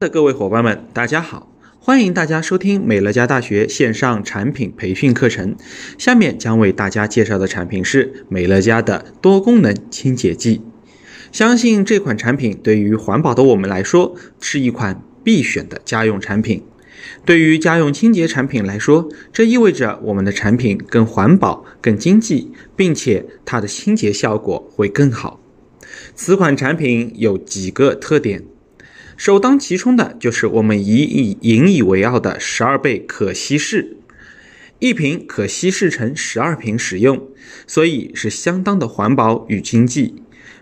的各位伙伴们，大家好！欢迎大家收听美乐家大学线上产品培训课程。下面将为大家介绍的产品是美乐家的多功能清洁剂。相信这款产品对于环保的我们来说，是一款必选的家用产品。对于家用清洁产品来说，这意味着我们的产品更环保、更经济，并且它的清洁效果会更好。此款产品有几个特点。首当其冲的就是我们引以引以为傲的十二倍可稀释，一瓶可稀释成十二瓶使用，所以是相当的环保与经济，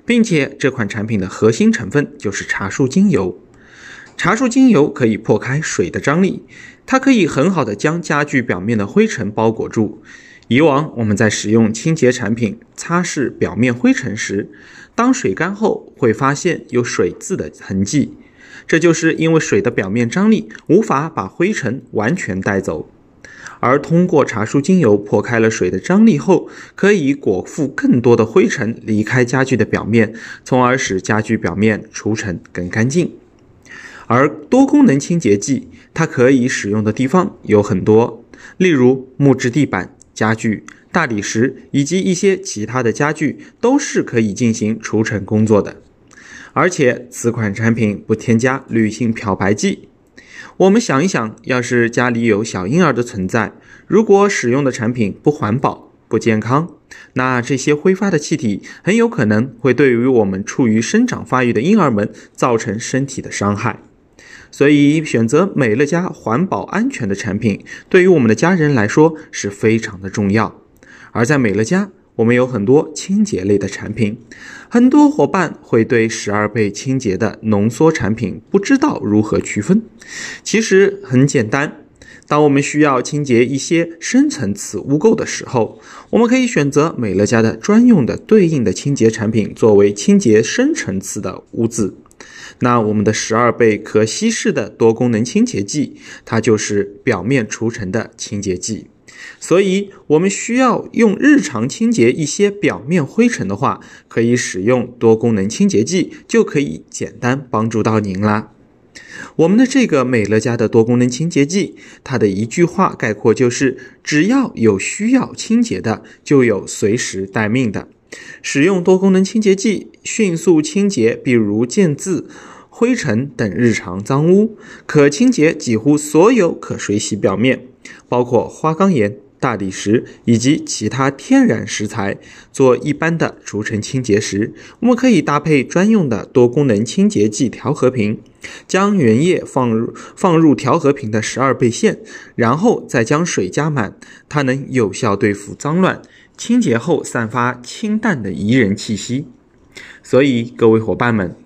并且这款产品的核心成分就是茶树精油。茶树精油可以破开水的张力，它可以很好的将家具表面的灰尘包裹住。以往我们在使用清洁产品擦拭表面灰尘时，当水干后会发现有水渍的痕迹。这就是因为水的表面张力无法把灰尘完全带走，而通过茶树精油破开了水的张力后，可以裹覆更多的灰尘离开家具的表面，从而使家具表面除尘更干净。而多功能清洁剂，它可以使用的地方有很多，例如木质地板、家具、大理石以及一些其他的家具，都是可以进行除尘工作的。而且此款产品不添加铝性漂白剂。我们想一想，要是家里有小婴儿的存在，如果使用的产品不环保、不健康，那这些挥发的气体很有可能会对于我们处于生长发育的婴儿们造成身体的伤害。所以，选择美乐家环保安全的产品，对于我们的家人来说是非常的重要。而在美乐家，我们有很多清洁类的产品，很多伙伴会对十二倍清洁的浓缩产品不知道如何区分。其实很简单，当我们需要清洁一些深层次污垢的时候，我们可以选择美乐家的专用的对应的清洁产品作为清洁深层次的污渍。那我们的十二倍可稀释的多功能清洁剂，它就是表面除尘的清洁剂。所以，我们需要用日常清洁一些表面灰尘的话，可以使用多功能清洁剂，就可以简单帮助到您啦。我们的这个美乐家的多功能清洁剂，它的一句话概括就是：只要有需要清洁的，就有随时待命的。使用多功能清洁剂，迅速清洁，比如键渍、灰尘等日常脏污，可清洁几乎所有可水洗表面。包括花岗岩、大理石以及其他天然石材。做一般的除尘清洁时，我们可以搭配专用的多功能清洁剂调和瓶，将原液放入放入调和瓶的十二倍线，然后再将水加满，它能有效对付脏乱，清洁后散发清淡的宜人气息。所以，各位伙伴们，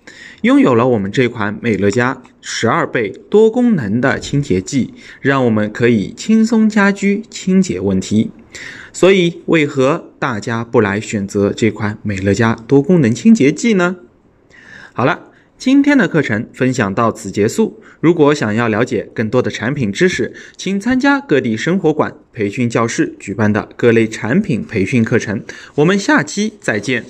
拥有了我们这款美乐家十二倍多功能的清洁剂，让我们可以轻松家居清洁问题。所以，为何大家不来选择这款美乐家多功能清洁剂呢？好了，今天的课程分享到此结束。如果想要了解更多的产品知识，请参加各地生活馆培训教室举办的各类产品培训课程。我们下期再见。